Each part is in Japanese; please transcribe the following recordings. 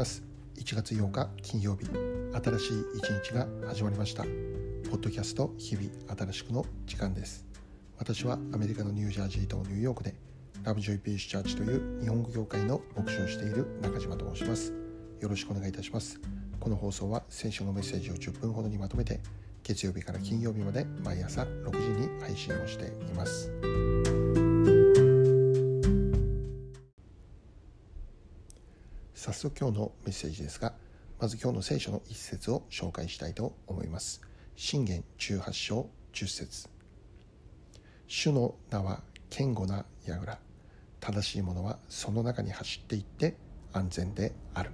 ます。1月8日金曜日新しい一日が始まりました。ポッドキャスト日々新しくの時間です。私はアメリカのニュージャージーとニューヨークでラブジョイピースチャーチという日本語業界の牧師をしている中島と申します。よろしくお願いいたします。この放送は聖書のメッセージを10分ほどにまとめて月曜日から金曜日まで毎朝6時に配信をしています。早速今日のメッセージですがまず今日の聖書の一節を紹介したいと思います。信玄18章10節。主の名は堅固な櫓。正しい者はその中に走っていって安全である。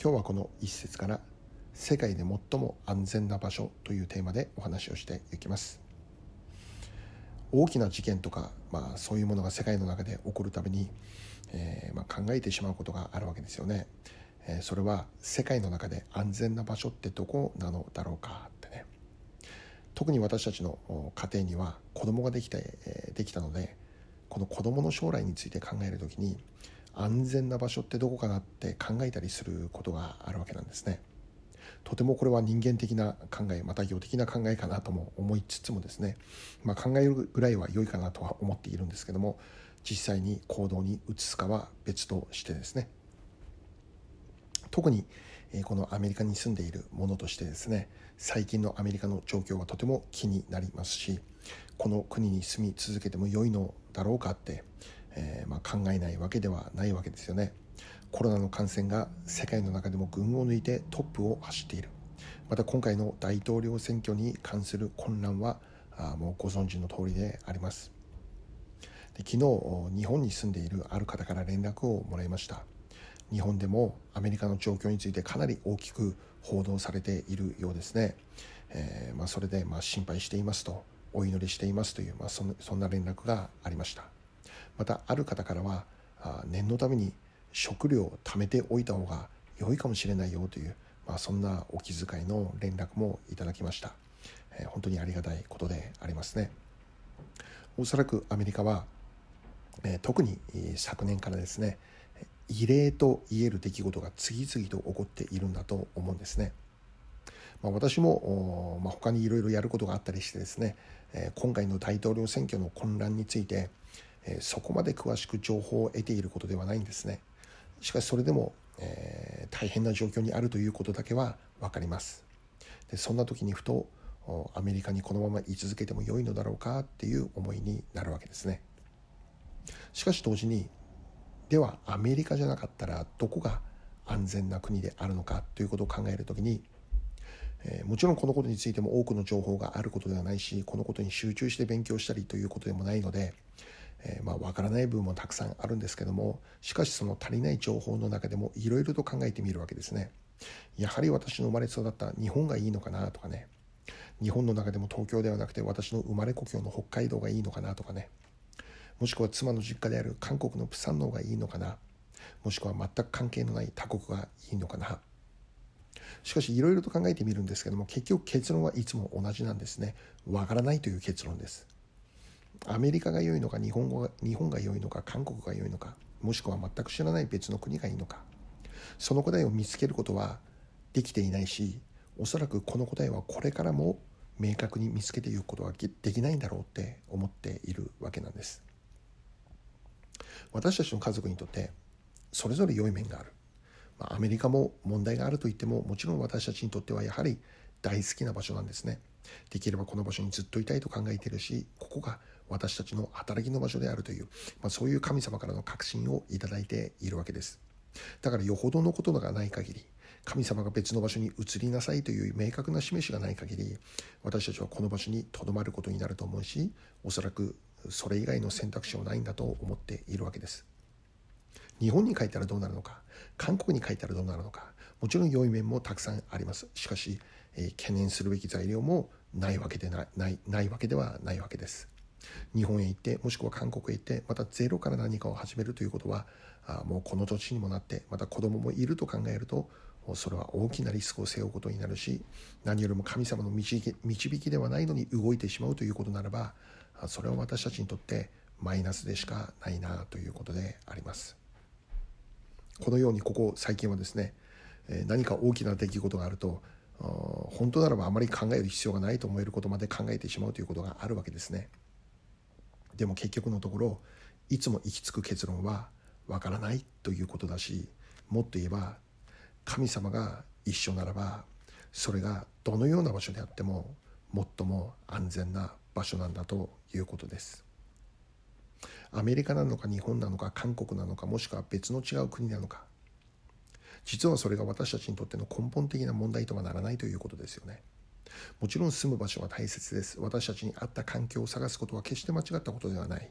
今日はこの一節から世界で最も安全な場所というテーマでお話をしていきます。大きな事件とか、まあ、そういうものが世界の中で起こるたびに、えー、まあ、考えてしまうことがあるわけですよね、えー、それは世界の中で安全な場所ってどこなのだろうかってね特に私たちの家庭には子供ができて、えできたのでこの子供の将来について考える時に安全な場所ってどこかなって考えたりすることがあるわけなんですね。とてもこれは人間的な考えまた業的な考えかなとも思いつつもですね、まあ、考えるぐらいは良いかなとは思っているんですけども実際に行動に移すかは別としてですね特にこのアメリカに住んでいるものとしてですね最近のアメリカの状況はとても気になりますしこの国に住み続けても良いのだろうかって、えー、まあ、考えないわけではないわけですよね。コロナの感染が世界の中でも群を抜いてトップを走っている。また今回の大統領選挙に関する混乱はあもうご存知の通りであります。で昨日日本に住んでいるある方から連絡をもらいました。日本でもアメリカの状況についてかなり大きく報道されているようですね、えー、まあ、それでまあ心配していますとお祈りしていますという、まあ、そんな連絡がありました。またある方からは念のために食料を貯めておいた方が良いかもしれないよという、まあ、そんなお気遣いの連絡もいただきました、えー、本当にありがたいことでありますね。おそらくアメリカは、えー、特に昨年からですね異例と言える出来事が次々と起こっているんだと思うんですね、まあ、私も、まあ、他にいろいろやることがあったりしてですね、えー、今回の大統領選挙の混乱について、えそこまで詳しく情報を得ていることではないんですね。しかしそれでも、えー、大変な状況にあるということだけは分かります。でそんな時にふとアメリカにこのまま居続けても良いのだろうかっていう思いになるわけですね。しかし同時にではアメリカじゃなかったらどこが安全な国であるのかということを考える時にえもちろんこのことについても多くの情報があることではないしこのことに集中して勉強したりということでもないのでえー、まあ、分からない部分もたくさんあるんですけどもしかしその足りない情報の中でもいろいろと考えてみるわけですね。やはり私の生まれ育った日本がいいのかなとかね。日本の中でも東京ではなくて私の生まれ故郷の北海道がいいのかなとかね。もしくは妻の実家である韓国のプサンの方がいいのかな。もしくは全く関係のない他国がいいのかな。しかしいろいろと考えてみるんですけども結局結論はいつも同じなんですね。わからないという結論です。アメリカが良いのか日本語が日本が良いのか韓国が良いのかもしくは全く知らない別の国がいいのか。その答えを見つけることはできていないしおそらくこの答えはこれからも明確に見つけていくことはできないんだろうって思っているわけなんです。私たちの家族にとってそれぞれ良い面がある、ま、アメリカも問題があると言ってももちろん私たちにとってはやはり大好きな場所なんですね。できればこの場所にずっといたいと考えているしここが私たちの働きの場所であるという、まあ、そういう神様からの確信をいただいているわけです。だからよほどのことがない限り神様が別の場所に移りなさいという明確な示しがない限り私たちはこの場所にとどまることになると思うしおそらくそれ以外の選択肢はないんだと思っているわけです。日本に帰ったらどうなるのか韓国に帰ったらどうなるのかもちろん良い面もたくさんあります。しかし、えー、懸念するべき材料もないわけでなないないわけではないわけです。日本へ行ってもしくは韓国へ行ってまたゼロから何かを始めるということはあもうこの年にもなってまた子供もいると考えるとそれは大きなリスクを背負うことになるし何よりも神様の導き導きではないのに動いてしまうということならばそれは私たちにとってマイナスでしかないなということであります。このようにここ最近はですね何か大きな出来事があると本当ならばあまり考える必要がないと思えることまで考えてしまうということがあるわけですね。でも結局のところいつも行き着く結論はわからないということだしもっと言えば神様が一緒ならばそれがどのような場所であっても最も安全な場所なんだということです。アメリカなのか日本なのか韓国なのかもしくは別の違う国なのか。実はそれが私たちにとっての根本的な問題とはならないということですよね。もちろん住む場所は大切です。私たちに合った環境を探すことは決して間違ったことではない。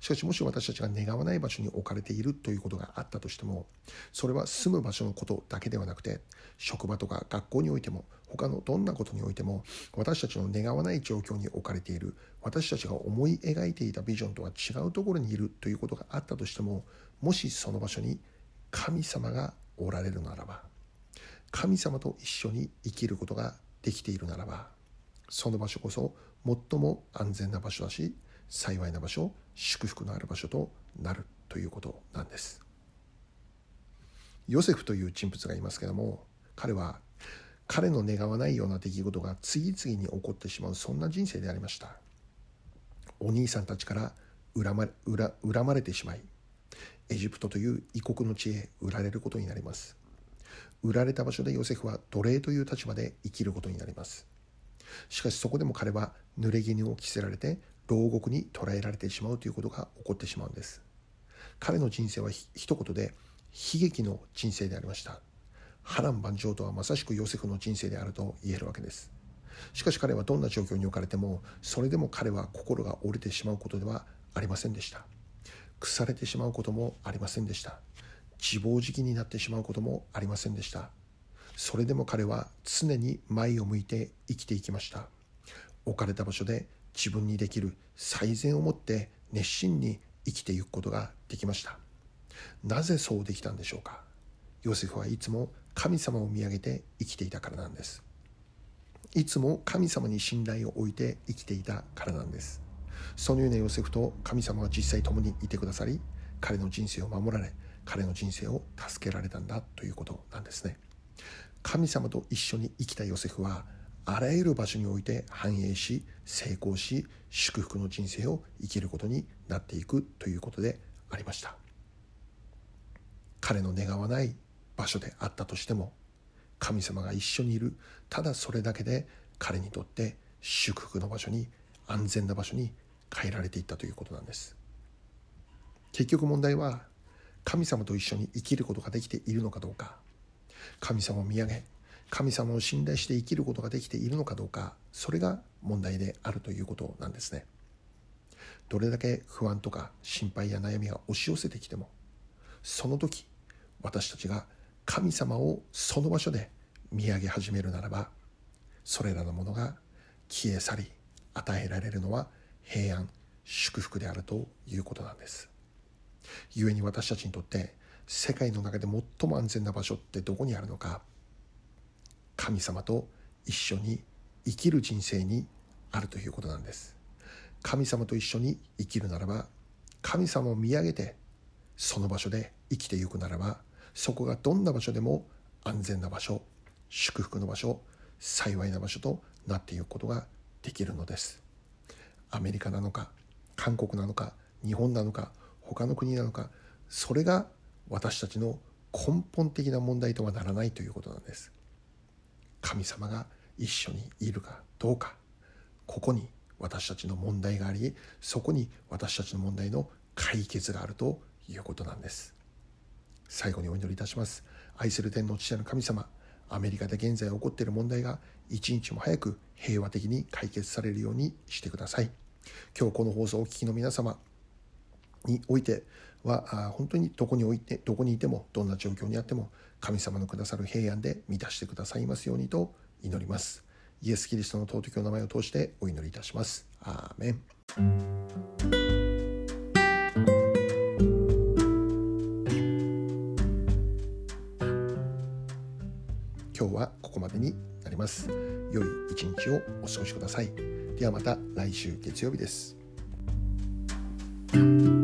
しかしもし私たちが願わない場所に置かれているということがあったとしてもそれは住む場所のことだけではなくて職場とか学校においても他のどんなことにおいても私たちの願わない状況に置かれている私たちが思い描いていたビジョンとは違うところにいるということがあったとしてももしその場所に神様がおられるならば神様と一緒に生きることができているならばその場所こそ最も安全な場所だし幸いな場所祝福のある場所となるということなんです。ヨセフという人物がいますけども彼は彼の願わないような出来事が次々に起こってしまうそんな人生でありました。お兄さんたちから恨ま恨恨まれてしまいエジプトという異国の地へ売られることになります。売られた場所でヨセフは奴隷という立場で生きることになります。しかしそこでも彼は濡れ衣を着せられて牢獄に捕らえられてしまうということが起こってしまうんです。彼の人生は一言で悲劇の人生でありました。波乱万丈とはまさしくヨセフの人生であると言えるわけです。しかし彼はどんな状況に置かれてもそれでも彼は心が折れてしまうことではありませんでした。腐れてしまうこともありませんでした。自暴自棄になってしまうこともありませんでした。それでも彼は常に前を向いて生きていきました。置かれた場所で自分にできる最善をもって熱心に生きていくことができました。なぜそうできたんでしょうか？ヨセフはいつも神様を見上げて生きていたからなんです。いつも神様に信頼を置いて生きていたからなんです。そのようなヨセフと神様は実際共にいてくださり彼の人生を守られ彼の人生を助けられたんだということなんですね。神様と一緒に生きたヨセフはあらゆる場所において繁栄し成功し祝福の人生を生きることになっていくということでありました。彼の願わない場所であったとしても神様が一緒にいるただそれだけで彼にとって祝福の場所に安全な場所に変えられていったということなんです。結局問題は神様と一緒に生きることができているのかどうか。神様を見上げ神様を信頼して生きることができているのかどうか。それが問題であるということなんですね。どれだけ不安とか心配や悩みが押し寄せてきてもその時私たちが神様をその場所で見上げ始めるならばそれらのものが消え去り与えられるのは平安祝福であるということなんです。故に私たちにとって世界の中で最も安全な場所ってどこにあるのか神様と一緒に生きる人生にあるということなんです。神様と一緒に生きるならば神様を見上げてその場所で生きていくならばそこがどんな場所でも安全な場所祝福の場所幸いな場所となっていくことができるのです。アメリカなのか韓国なのか日本なのか他の国なのかそれが私たちの根本的な問題とはならないということなんです。神様が一緒にいるかどうか。ここに私たちの問題がありそこに私たちの問題の解決があるということなんです。最後にお祈りいたします。愛する天の父の神様アメリカで現在起こっている問題が一日も早く平和的に解決されるようにしてください。今日この放送をお聞きの皆様においては本当にどこにおいてどこにいてもどんな状況にあっても神様のくださる平安で満たしてくださいますようにと祈ります。イエス・キリストの尊きお名前を通してお祈りいたします。アーメン。今日はここまでになります。良い一日をお過ごしください。ではまた来週月曜日です。thank you